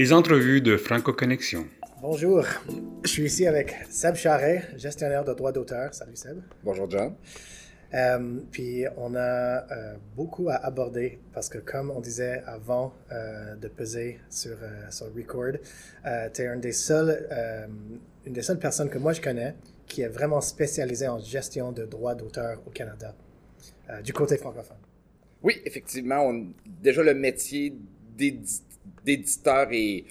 Les entrevues de Franco Connexion. Bonjour, je suis ici avec Seb Charret, gestionnaire de droits d'auteur. Salut Seb. Bonjour John. Euh, puis on a euh, beaucoup à aborder parce que comme on disait avant euh, de peser sur, sur Record, tu es une des, seules, une des seules personnes que moi je connais qui est vraiment spécialisée en gestion de droits d'auteur au Canada, du côté francophone. Oui, effectivement, on, déjà le métier d'éditeur et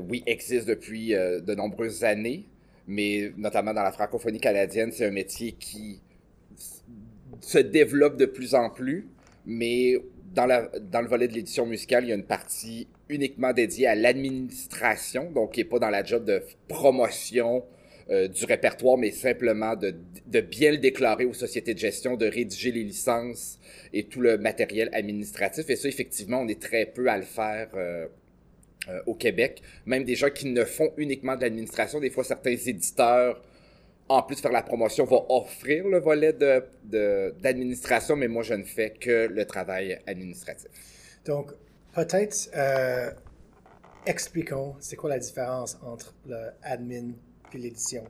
oui existe depuis de nombreuses années, mais notamment dans la francophonie canadienne, c'est un métier qui se développe de plus en plus, mais dans, la, dans le volet de l'édition musicale, il y a une partie uniquement dédiée à l'administration, donc qui n'est pas dans la job de promotion euh, du répertoire, mais simplement de, de, bien le déclarer aux sociétés de gestion, de rédiger les licences et tout le matériel administratif. Et ça, effectivement, on est très peu à le faire. Euh, euh, au Québec, même des gens qui ne font uniquement de l'administration, des fois certains éditeurs en plus de faire la promotion, va offrir le volet d'administration, de, mais moi, je ne fais que le travail administratif. Donc, peut-être expliquons, c'est quoi la différence entre l'admin l'édition?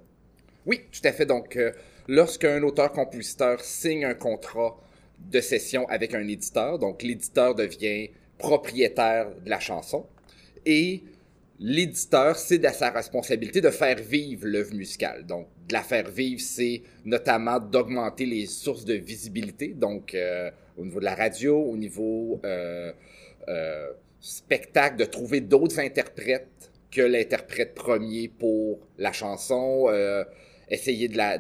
Oui, tout à fait. Donc, euh, lorsqu'un auteur-compositeur signe un contrat de session avec un éditeur, donc l'éditeur devient propriétaire de la chanson et l'éditeur, c'est à sa responsabilité de faire vivre l'œuvre musicale. Donc, de la faire vivre, c'est notamment d'augmenter les sources de visibilité, donc euh, au niveau de la radio, au niveau euh, spectacle, de trouver d'autres interprètes que l'interprète premier pour la chanson, essayer de la...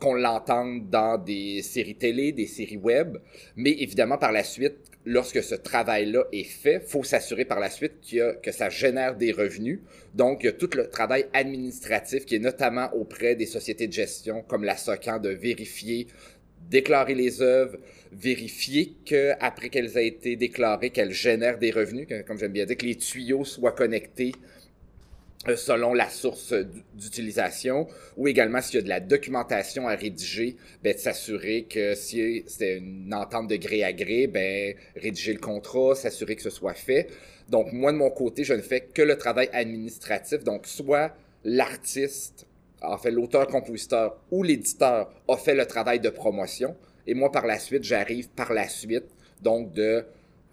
qu'on l'entende dans des séries télé, des séries web, mais évidemment par la suite, lorsque ce travail-là est fait, faut s'assurer par la suite que ça génère des revenus. Donc, il y a tout le travail administratif qui est notamment auprès des sociétés de gestion comme la SOCAN de vérifier, déclarer les œuvres, vérifier qu'après qu'elles aient été déclarées, qu'elles génèrent des revenus, comme j'aime bien dire, que les tuyaux soient connectés euh, selon la source d'utilisation, ou également s'il y a de la documentation à rédiger, ben, de s'assurer que si c'est une entente de gré à gré, ben, rédiger le contrat, s'assurer que ce soit fait. Donc, moi, de mon côté, je ne fais que le travail administratif. Donc, soit l'artiste, en fait, l'auteur-compositeur ou l'éditeur a fait le travail de promotion, et moi, par la suite, j'arrive par la suite, donc de...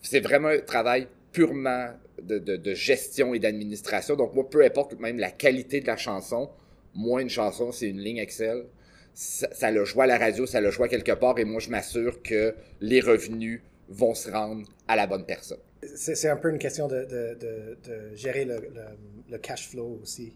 C'est vraiment un travail purement de, gestion et d'administration. Donc, moi, peu importe même la qualité de la chanson, moi, une chanson, c'est une ligne Excel. Ça, le joue à la radio, ça le joue quelque part, et moi, je m'assure que les revenus vont se rendre à la bonne personne. C'est un peu une question de, gérer le, le, cash flow aussi.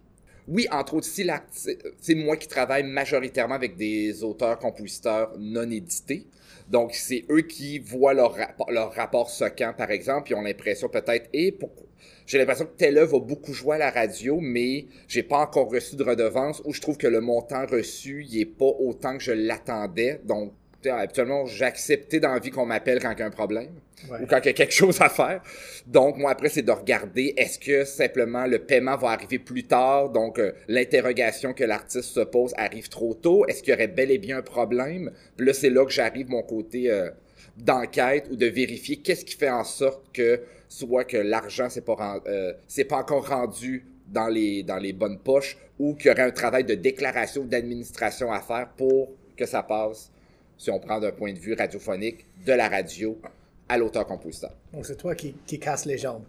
Oui, entre autres, c'est moi qui travaille majoritairement avec des auteurs-compositeurs non édités. Donc, c'est eux qui voient leur, rapport, leur rapport SOCAN, par exemple, ils ont l'impression peut-être, et pourquoi? J'ai l'impression que telle œuvre va beaucoup jouer à la radio, mais j'ai pas encore reçu de redevance ou je trouve que le montant reçu, il est pas autant que je l'attendais. Donc, habituellement, j'acceptais d'envie qu'on m'appelle quand il y a un problème ou quand il y a quelque chose à faire. Donc, moi, après, c'est de regarder, est-ce que simplement le paiement va arriver plus tard? Donc, euh, l'interrogation que l'artiste se pose arrive trop tôt. Est-ce qu'il y aurait bel et bien un problème? Puis là, c'est là que j'arrive mon côté euh, d'enquête ou de vérifier qu'est-ce qui fait en sorte que soit que l'argent c'est pas euh, c'est pas encore rendu dans les dans les bonnes poches ou qu'il y aurait un travail de déclaration d'administration à faire pour que ça passe si on prend d'un point de vue radiophonique, de la radio à l'auteur-compositeur. Donc, c'est toi qui, qui casse les jambes.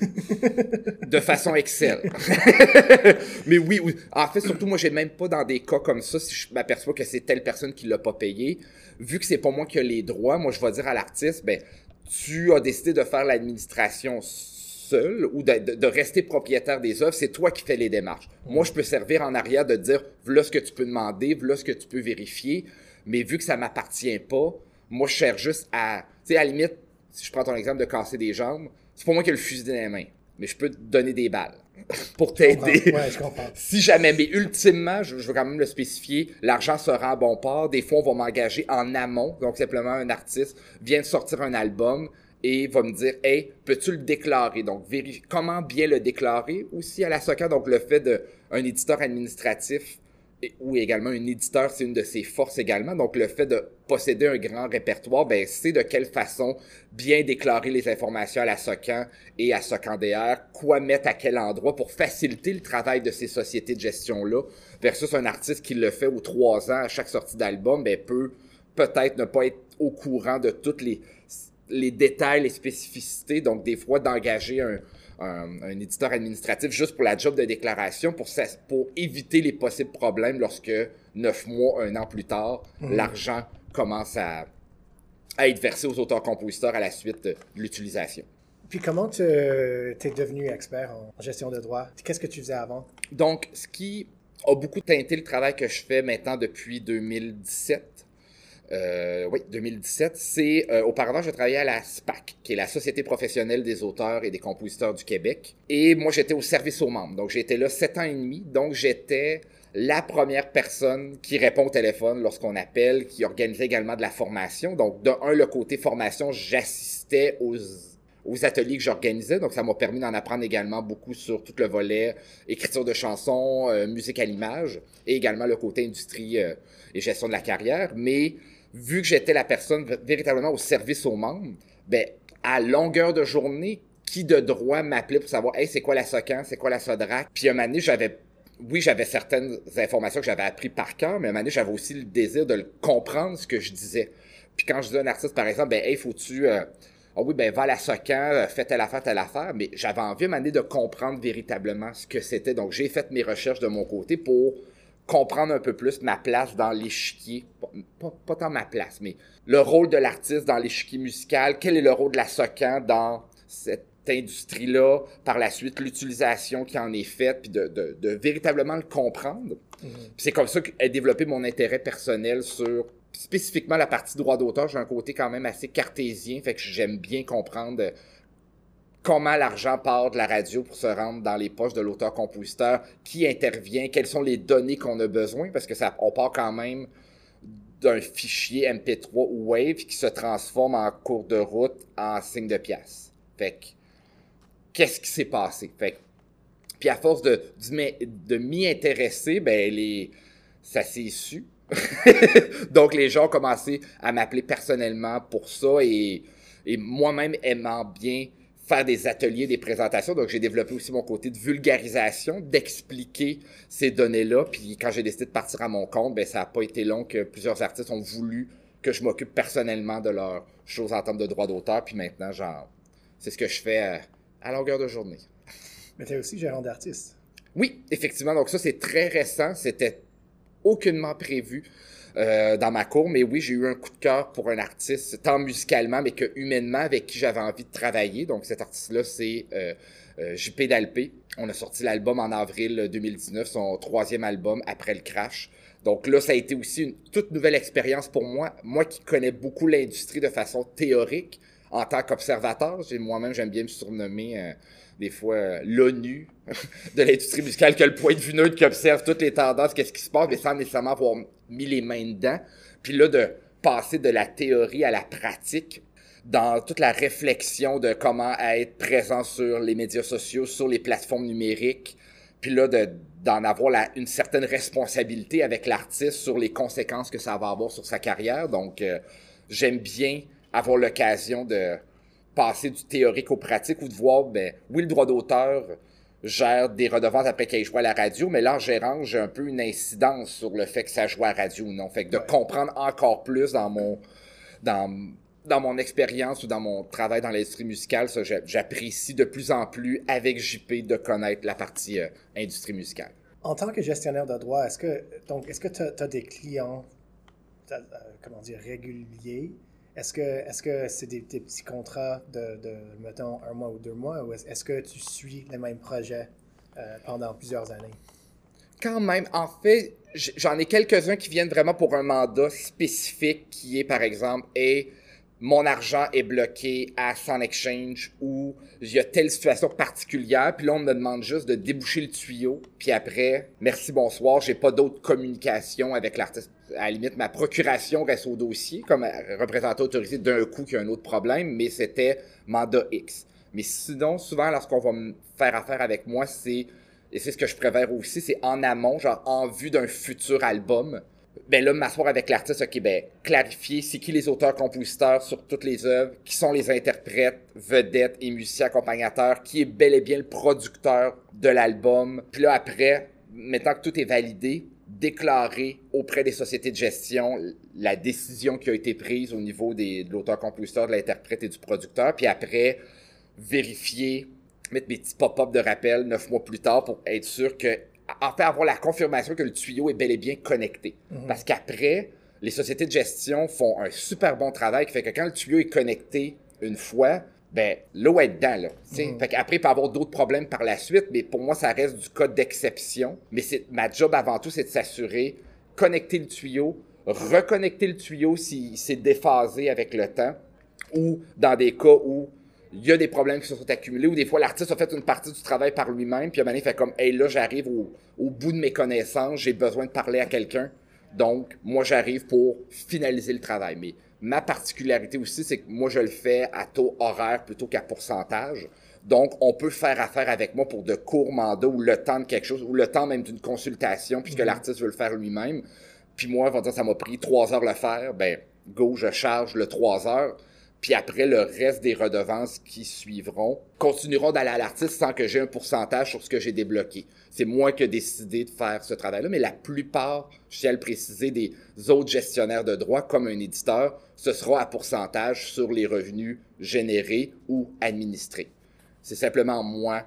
de façon Excel. Mais oui, en fait, surtout, moi, j'ai même pas dans des cas comme ça, si je m'aperçois que c'est telle personne qui l'a pas payé, vu que c'est pas moi qui ai les droits, moi, je vais dire à l'artiste, ben, tu as décidé de faire l'administration seul ou de, de, rester propriétaire des œuvres, c'est toi qui fais les démarches. Moi, je peux servir en arrière de dire, voilà ce que tu peux demander, voilà ce que tu peux vérifier. Mais vu que ça m'appartient pas, moi, je cherche juste à. Tu sais, à la limite, si je prends ton exemple de casser des jambes, c'est pas moi qui ai le fusil dans les mains. Mais je peux te donner des balles pour t'aider. Ouais, je comprends. si jamais, mais ultimement, je, veux quand même le spécifier, l'argent sera à bon port. Des fois, on va m'engager en amont. Donc, simplement, un artiste vient de sortir un album et va me dire, hey, peux-tu le déclarer? Donc, comment bien le déclarer aussi à la SOCA? Donc, le fait d'un éditeur administratif ou également un éditeur, c'est une de ses forces également. Donc, le fait de posséder un grand répertoire, ben, c'est de quelle façon bien déclarer les informations à la SOCAN et à SOCAN-DR, quoi mettre à quel endroit pour faciliter le travail de ces sociétés de gestion-là, versus un artiste qui le fait aux trois ans à chaque sortie d'album, ben, peut peut-être ne pas être au courant de toutes les, les détails, les spécificités. Donc, des fois, d'engager un, un, éditeur administratif juste pour la job de déclaration, pour, pour éviter les possibles problèmes lorsque neuf mois, un an plus tard, mhm. l'argent commence à, à être versé aux auteurs-compositeurs à la suite de l'utilisation. Puis comment tu es devenu expert en gestion de droit? Qu'est-ce que tu faisais avant? Donc, ce qui a beaucoup teinté le travail que je fais maintenant depuis 2017, euh, oui, 2017. C'est euh, auparavant, je travaillais à la SPAC, qui est la Société professionnelle des auteurs et des compositeurs du Québec. Et moi, j'étais au service aux membres. Donc, j'étais là sept ans et demi. Donc, j'étais la première personne qui répond au téléphone lorsqu'on appelle, qui organisait également de la formation. Donc, de un, le côté formation, j'assistais aux ateliers que j'organisais. Donc, ça m'a permis d'en apprendre également beaucoup sur tout le volet écriture de chansons, euh, musique à l'image, et également le côté industrie et gestion de la carrière. Mais vu que j'étais la personne véritablement au service aux membres, ben, à longueur de journée, qui de droit m'appelait pour savoir, hey, c'est quoi la SOCAN, c'est quoi la SODRAC? Puis à un moment donné, j'avais, oui, j'avais certaines informations que j'avais appris par cœur, mais à un moment j'avais aussi le désir de comprendre, ce que je disais. Puis quand je disais à un artiste, par exemple, ben, hey, faut-tu, ah oui, ben, va à la SOCAN, euh, fais telle affaire, telle affaire, mais j'avais envie à un moment donné de comprendre véritablement ce que c'était. Donc, j'ai fait mes recherches de mon côté pour comprendre un peu plus ma place dans l'échiquier. Pas, pas, tant ma place, mais le rôle de l'artiste dans l'échiquier musical. Quel est le rôle de la SOCAN dans cette industrie-là? Par la suite, l'utilisation qui en est faite, puis de, de, de véritablement le comprendre? Mm-hmm. C'est comme ça qu'est développé mon intérêt personnel sur spécifiquement la partie droit d'auteur. J'ai un côté quand même assez cartésien, fait que j'aime bien comprendre comment l'argent part de la radio pour se rendre dans les poches de l'auteur-compositeur, qui intervient, quelles sont les données qu'on a besoin, parce que ça, on part quand même d'un fichier MP3 ou Wave qui se transforme en cours de route en signe de pièce. Fait que, qu'est-ce qui s'est passé? Fait puis à force de, de m'y intéresser, ben, les, ça s'est su. Donc, les gens ont commencé à m'appeler personnellement pour ça et moi-même aimant bien faire des ateliers, des présentations. Donc, j'ai développé aussi mon côté de vulgarisation, d'expliquer ces données-là. Puis, quand j'ai décidé de partir à mon compte, ben, ça n'a pas été long que plusieurs artistes ont voulu que je m'occupe personnellement de leurs choses en termes de droit d'auteur. Puis maintenant, genre, c'est ce que je fais euh, à, longueur de journée. Mais tu es aussi gérant d'artiste. Oui, effectivement. Donc, ça, c'est très récent. C'était aucunement prévu. Euh, dans ma cour. Mais oui, j'ai eu un coup de cœur pour un artiste, tant musicalement, mais que humainement, avec qui j'avais envie de travailler. Donc cet artiste-là, c'est euh, euh JP Dalpé. On a sorti l'album en avril 2019, son troisième album après le crash. Donc là, ça a été aussi une toute nouvelle expérience pour moi. Moi qui connais beaucoup l'industrie de façon théorique en tant qu'observateur, moi-même j'aime bien me surnommer des fois euh, l'ONU de l'industrie musicale, qui le point de vue neutre, qui observe toutes les tendances, qu'est-ce qui se passe, mais sans nécessairement avoir mis les mains dedans. Puis là, de passer de la théorie à la pratique dans toute la réflexion de comment être présent sur les médias sociaux, sur les plateformes numériques, puis là, d'en avoir une certaine responsabilité avec l'artiste sur les conséquences que ça va avoir sur sa carrière. Donc, euh, j'aime bien avoir l'occasion de passer du théorique au pratique ou de voir, ben, oui, le droit d'auteur gère des redevances après qu'il joue à la radio, mais là, en gérant, j'ai un peu une incidence sur le fait que ça joue à la radio ou non. Fait que de comprendre encore plus dans mon, dans, dans mon expérience ou dans mon travail dans l'industrie musicale, ça, j'apprécie de plus en plus avec JP de connaître la partie euh, industrie musicale. En tant que gestionnaire de droit, est-ce que donc est-ce que tu as, des clients euh, comment dire réguliers est-ce que est-ce que c'est des, petits contrats de, mettons, un mois ou deux mois, ou est-ce que tu suis les mêmes projets euh, pendant plusieurs années? Quand même. En fait, j'en ai quelques-uns qui viennent vraiment pour un mandat spécifique qui est, par exemple, et mon argent est bloqué à Sun Exchange ou il y a telle situation particulière, puis là on me demande juste de déboucher le tuyau, puis après, merci, bonsoir, j'ai pas d'autre communication avec l'artiste. À la limite, ma procuration reste au dossier comme représentant autorisé d'un coup qu'il y a un autre problème, mais c'était mandat X. Mais sinon, souvent, lorsqu'on va faire affaire avec moi, c'est et c'est ce que je préfère aussi, c'est en amont, genre en vue d'un futur album, ben là, m'asseoir avec l'artiste, ok, ben, clarifier c'est qui les auteurs-compositeurs sur toutes les œuvres, qui sont les interprètes, vedettes et musiciens accompagnateurs, qui est bel et bien le producteur de l'album. Puis là, après, maintenant que tout est validé, déclarer auprès des sociétés de gestion la décision qui a été prise au niveau de l'auteur-compositeur, de l'interprète et du producteur, puis après, vérifier, mettre mes petits pop-up de rappel neuf mois plus tard pour être sûr que en fait, avoir la confirmation que le tuyau est bel et bien connecté. Mhm. Parce qu'après, les sociétés de gestion font un super bon travail qui fait que quand le tuyau est connecté une fois, ben, l'eau est dedans, là. Mhm. Fait qu'après, il peut y avoir d'autres problèmes par la suite, mais pour moi, ça reste du cas d'exception. Mais c'est, ma job avant tout, c'est de s'assurer, connecter le tuyau, reconnecter le tuyau s'il s'est déphasé avec le temps, ou dans des cas où il y a des problèmes qui se sont accumulés, ou des fois l'artiste a fait une partie du travail par lui-même, puis à un moment donné, il fait comme, hey, là, j'arrive au, au bout de mes connaissances, j'ai besoin de parler à quelqu'un. Donc, moi, j'arrive pour finaliser le travail. Mais ma particularité aussi, c'est que moi, je le fais à taux horaire plutôt qu'à pourcentage. Donc, on peut faire affaire avec moi pour de courts mandats ou le temps de quelque chose, ou le temps même d'une consultation, puisque l'artiste veut le faire lui-même. Puis moi, on va dire, ça m'a pris trois heures le faire. Ben, go, je charge le trois heures. Puis après, le reste des redevances qui suivront continueront d'aller à l'artiste sans que j'ai un pourcentage sur ce que j'ai débloqué. C'est moi qui ai décidé de faire ce travail-là, mais la plupart, je tiens à le préciser, des autres gestionnaires de droits, comme un éditeur, ce sera à pourcentage sur les revenus générés ou administrés. C'est simplement moi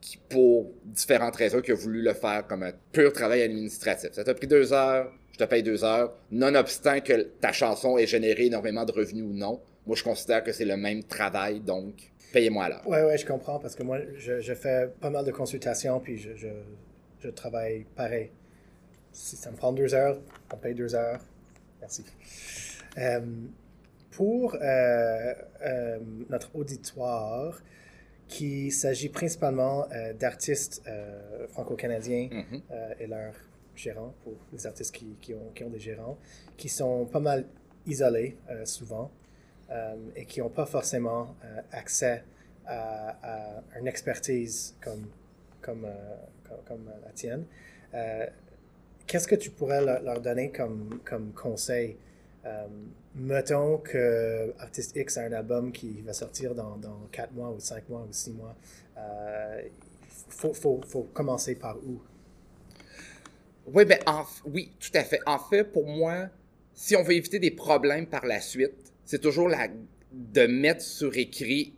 qui, pour différentes raisons, qui a voulu le faire comme un pur travail administratif. Ça t'a pris deux heures, je te paye deux heures, nonobstant que ta chanson ait généré énormément de revenus ou non. Moi, je considère que c'est le même travail, donc payez-moi l'heure. Ouais, ouais, je comprends parce que moi, je, je fais pas mal de consultations puis je, je, je travaille pareil. Si ça me prend deux heures, on paye deux heures. Merci. Euh, pour euh, euh, notre auditoire, qui s'agit principalement d'artistes franco-canadiens Mhm. euh, et leurs gérants, pour les artistes qui, qui ont, qui ont des gérants, qui sont pas mal isolés souvent et qui n'ont pas forcément euh, accès à, à une expertise comme, comme, euh, comme, la tienne. Euh, Qu'est-ce que tu pourrais leur, donner comme, comme conseil? Euh, mettons que Artiste X a un album qui va sortir dans, dans 4 mois ou 5 mois ou 6 mois. Euh, faut, faut, faut commencer par où? Oui, ben, oui, tout à fait. En fait, pour moi, si on veut éviter des problèmes par la suite, c'est toujours de mettre sur écrit,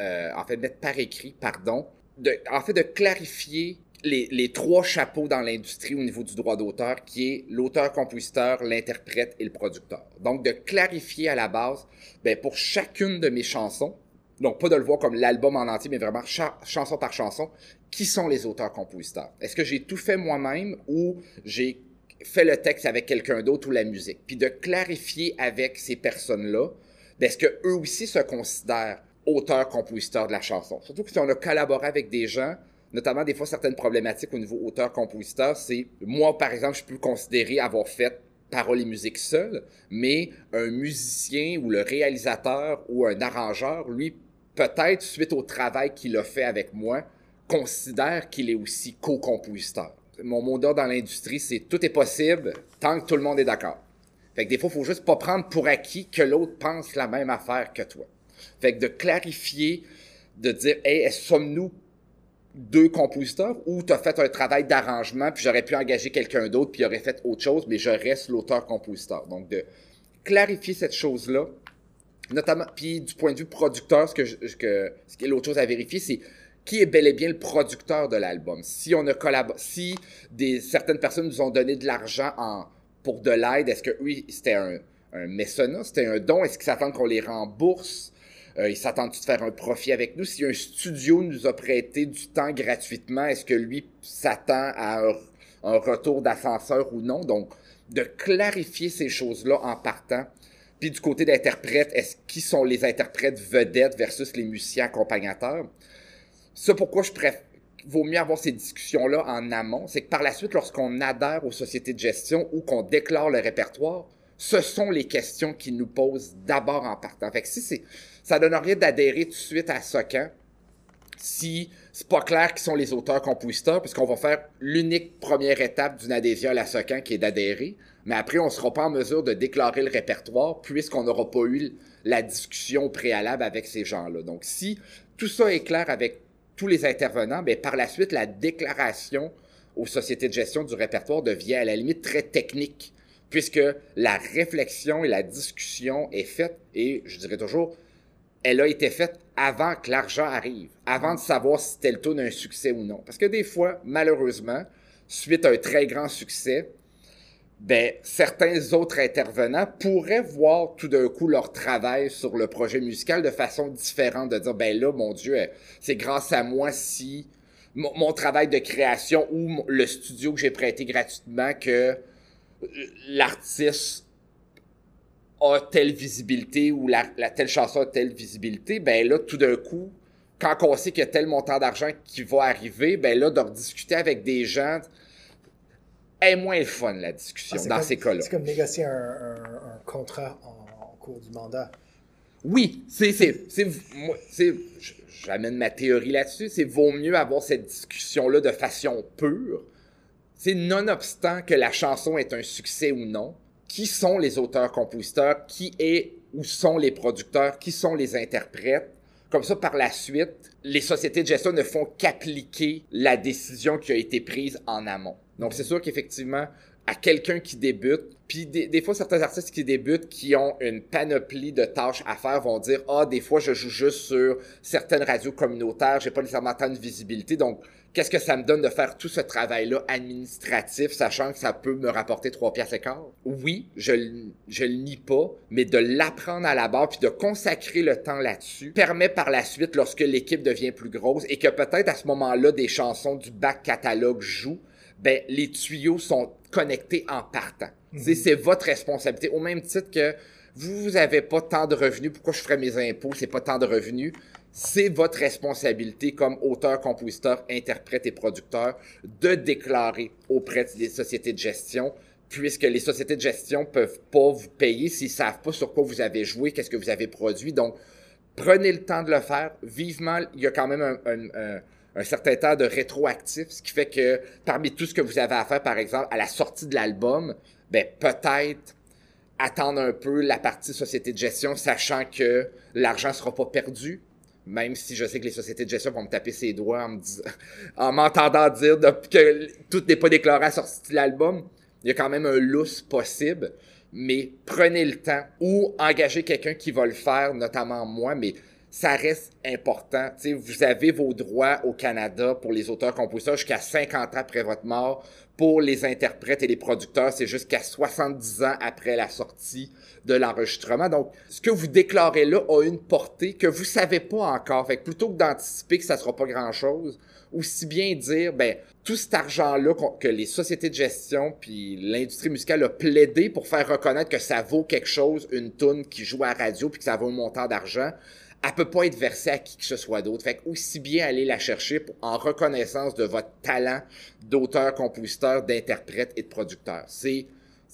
euh, en fait, mettre par écrit, pardon, de, en fait, de clarifier les, trois chapeaux dans l'industrie au niveau du droit d'auteur, qui est l'auteur, compositeur, l'interprète et le producteur. Donc, de clarifier à la base, ben, pour chacune de mes chansons, donc pas de le voir comme l'album en entier, mais vraiment cha- chanson par chanson, qui sont les auteurs-compositeurs? Est-ce que j'ai tout fait moi-même ou j'ai fait le texte avec quelqu'un d'autre ou la musique? Puis de clarifier avec ces personnes-là, ben, est-ce que eux aussi se considèrent auteurs-compositeurs de la chanson? Surtout que si on a collaboré avec des gens, notamment des fois certaines problématiques au niveau auteur-compositeur, c'est moi, par exemple, je peux considérer avoir fait paroles et musique seul, mais un musicien ou le réalisateur ou un arrangeur, lui, peut-être suite au travail qu'il a fait avec moi, considère qu'il est aussi co-compositeur. Mon mot d'ordre dans l'industrie, c'est tout est possible tant que tout le monde est d'accord. Fait que des fois, il faut juste pas prendre pour acquis que l'autre pense la même affaire que toi. Fait que de clarifier, de dire, hey, sommes-nous deux compositeurs ou tu as fait un travail d'arrangement puis j'aurais pu engager quelqu'un d'autre puis il aurait fait autre chose, mais je reste l'auteur-compositeur. Donc, de clarifier cette chose-là, notamment, puis du point de vue producteur, ce que ce qui est l'autre chose à vérifier, c'est qui est bel et bien le producteur de l'album. Si on a si certaines personnes nous ont donné de l'argent en, pour de l'aide, est-ce que oui, c'était un, un mécénat, c'était un don, est-ce qu'ils s'attendent qu'on les rembourse? Euh, ils s'attendent de faire un profit avec nous? Si un studio nous a prêté du temps gratuitement, est-ce que lui s'attend à un, un retour d'ascenseur ou non? Donc, de clarifier ces choses-là en partant. Puis du côté d'interprète, est-ce qui sont les interprètes vedettes versus les musiciens accompagnateurs? Ça, pourquoi je préfère vaut mieux avoir ces discussions-là en amont, c'est que par la suite, lorsqu'on adhère aux sociétés de gestion ou qu'on déclare le répertoire, ce sont les questions qu'ils nous posent d'abord en partant. Fait que si c'est, ça donne rien d'adhérer tout de suite à Socan, si c'est pas clair qui sont les auteurs-compositeurs, puisqu'on va faire l'unique première étape d'une adhésion à la SOCAN qui est d'adhérer, mais après, on sera pas en mesure de déclarer le répertoire puisqu'on n'aura pas eu la discussion préalable avec ces gens-là. Donc, si tout ça est clair avec tous les intervenants, bien, par la suite, la déclaration aux sociétés de gestion du répertoire devient à la limite très technique, puisque la réflexion et la discussion est faite, et je dirais toujours, elle a été faite avant que l'argent arrive, avant de savoir si tel taux un succès ou non. Parce que des fois, malheureusement, suite à un très grand succès, ben, certains autres intervenants pourraient voir tout d'un coup leur travail sur le projet musical de façon différente, de dire, ben là, mon Dieu, c'est grâce à moi si mon, travail de création ou le studio que j'ai prêté gratuitement que l'artiste a telle visibilité ou la, telle chanson a telle visibilité, ben là, tout d'un coup, quand on sait qu'il y a tel montant d'argent qui va arriver, ben là, de rediscuter avec des gens est moins le fun, la discussion, ah, dans ces cas-là. C'est comme négocier un, contrat en, cours du mandat. Oui, c'est, j'amène ma théorie là-dessus, c'est vaut mieux avoir cette discussion-là de façon pure. C'est nonobstant que la chanson est un succès ou non, qui sont les auteurs-compositeurs, qui est ou sont les producteurs, qui sont les interprètes. Comme ça, par la suite, les sociétés de gestion ne font qu'appliquer la décision qui a été prise en amont. Donc, c'est sûr qu'effectivement, à quelqu'un qui débute, puis des, fois, certains artistes qui débutent, qui ont une panoplie de tâches à faire, vont dire Ah, des fois, je joue juste sur certaines radios communautaires, j'ai pas nécessairement tant de visibilité. Donc, qu'est-ce que ça me donne de faire tout ce travail-là administratif, sachant que ça peut me rapporter trois pièces et quart? Oui, je, je le nie pas, mais de l'apprendre à la base, puis de consacrer le temps là-dessus, permet par la suite, lorsque l'équipe devient plus grosse, et que peut-être à ce moment-là, des chansons du bac catalogue jouent, ben, les tuyaux sont connectés en partant. Mhm. C'est votre responsabilité. Au même titre que vous n'avez pas tant de revenus, pourquoi je ferais mes impôts, c'est pas tant de revenus. C'est votre responsabilité comme auteur, compositeur, interprète et producteur de déclarer auprès des sociétés de gestion puisque les sociétés de gestion peuvent pas vous payer s'ils savent pas sur quoi vous avez joué, qu'est-ce que vous avez produit. Donc, prenez le temps de le faire. Vivement, il y a quand même un, un certain temps de rétroactif, ce qui fait que parmi tout ce que vous avez à faire, par exemple, à la sortie de l'album, ben peut-être attendre un peu la partie société de gestion, sachant que l'argent sera pas perdu, même si je sais que les sociétés de gestion vont me taper ses doigts en m'entendant dire que tout n'est pas déclaré à la sortie de l'album. Il y a quand même un lousse possible, mais prenez le temps ou engagez quelqu'un qui va le faire, notamment moi, mais ça reste important. vous avez vos droits au Canada pour les auteurs-compositeurs jusqu'à 50 ans après votre mort. Pour les interprètes et les producteurs, c'est jusqu'à 70 ans après la sortie de l'enregistrement. Donc, ce que vous déclarez là a une portée que vous savez pas encore. Fait que plutôt que d'anticiper que ça sera pas grand-chose, aussi bien dire, ben, tout cet argent-là que les sociétés de gestion puis l'industrie musicale a plaidé pour faire reconnaître que ça vaut quelque chose, une tune qui joue à la radio puis que ça vaut un montant d'argent, elle peut pas être versée à qui que ce soit d'autre. Fait aussi bien aller la chercher en reconnaissance de votre talent d'auteur, compositeur, d'interprète et de producteur. C'est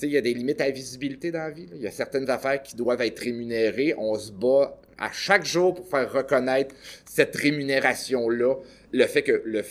il y a des limites à la visibilité dans la vie. Il y a certaines affaires qui doivent être rémunérées. On se bat à chaque jour pour faire reconnaître cette rémunération-là. Le fait que le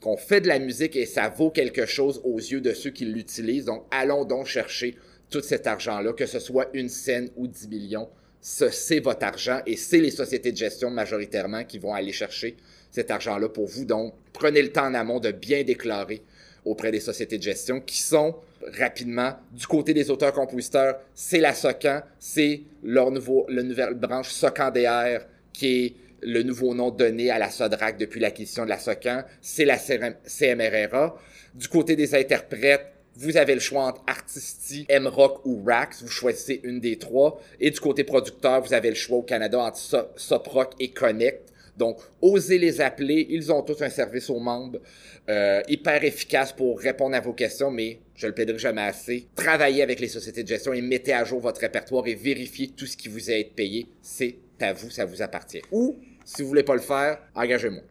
qu'on fait de la musique et ça vaut quelque chose aux yeux de ceux qui l'utilisent. Donc, allons donc chercher tout cet argent-là, que ce soit une scène ou 10 millions c'est votre argent et c'est les sociétés de gestion majoritairement qui vont aller chercher cet argent-là pour vous. Donc, prenez le temps en amont de bien déclarer auprès des sociétés de gestion qui sont rapidement du côté des auteurs-compositeurs, c'est la SOCAN, c'est leur nouvelle branche SOCAN-DR qui est le nouveau nom donné à la SODRAC depuis l'acquisition de la SOCAN, c'est la CMRRA. Du côté des interprètes, vous avez le choix entre Artisti, M-Rock ou Rax. Vous choisissez une des trois. Et du côté producteur, vous avez le choix au Canada entre Soprock et Connect. Donc, osez les appeler. Ils ont tous un service aux membres euh, hyper efficace pour répondre à vos questions, mais je le plaiderai jamais assez. Travaillez avec les sociétés de gestion et mettez à jour votre répertoire et vérifiez tout ce qui vous a été payé. C'est à vous, ça vous appartient. Ou, si vous voulez pas le faire, engagez-moi.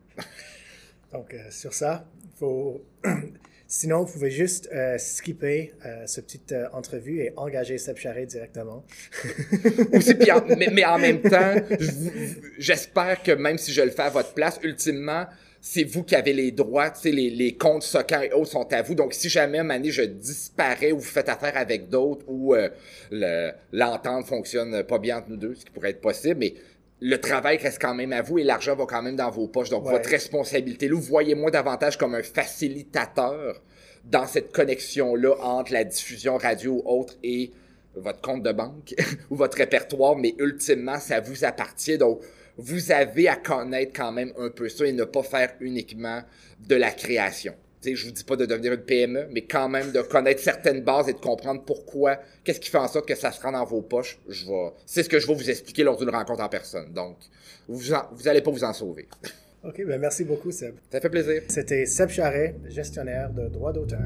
Donc, euh, sur ça, il faut Sinon, vous pouvez juste euh, skipper euh, cette petite euh, entrevue et engager Seb Charret directement. Aussi, puis mais, en même temps, j'espère que même si je le fais à votre place, ultimement, c'est vous qui avez les droits, les, les comptes Socan et autres sont à vous. Donc, si jamais, Mané, je disparais ou vous faites affaire avec d'autres ou euh, le- l'entente fonctionne pas bien entre nous deux, ce qui pourrait être possible, mais le travail reste quand même à vous et l'argent va quand même dans vos poches. Donc, Ouais. votre responsabilité, là, vous voyez moi davantage comme un facilitateur dans cette connexion-là entre la diffusion radio ou autre et votre compte de banque ou votre répertoire, mais ultimement, ça vous appartient. Donc, vous avez à connaître quand même un peu ça et ne pas faire uniquement de la création. Sais, je vous dis pas de devenir une PME, mais quand même de connaître certaines bases et de comprendre pourquoi, qu'est-ce qui fait en sorte que ça se rend dans vos poches. Je vais, c'est ce que je vais vous expliquer lors d'une rencontre en personne. Donc, vous, en- vous allez pas vous en sauver. OK, ben merci beaucoup, Seb. Ça fait plaisir. C'était Seb Charret, gestionnaire de droits d'auteur.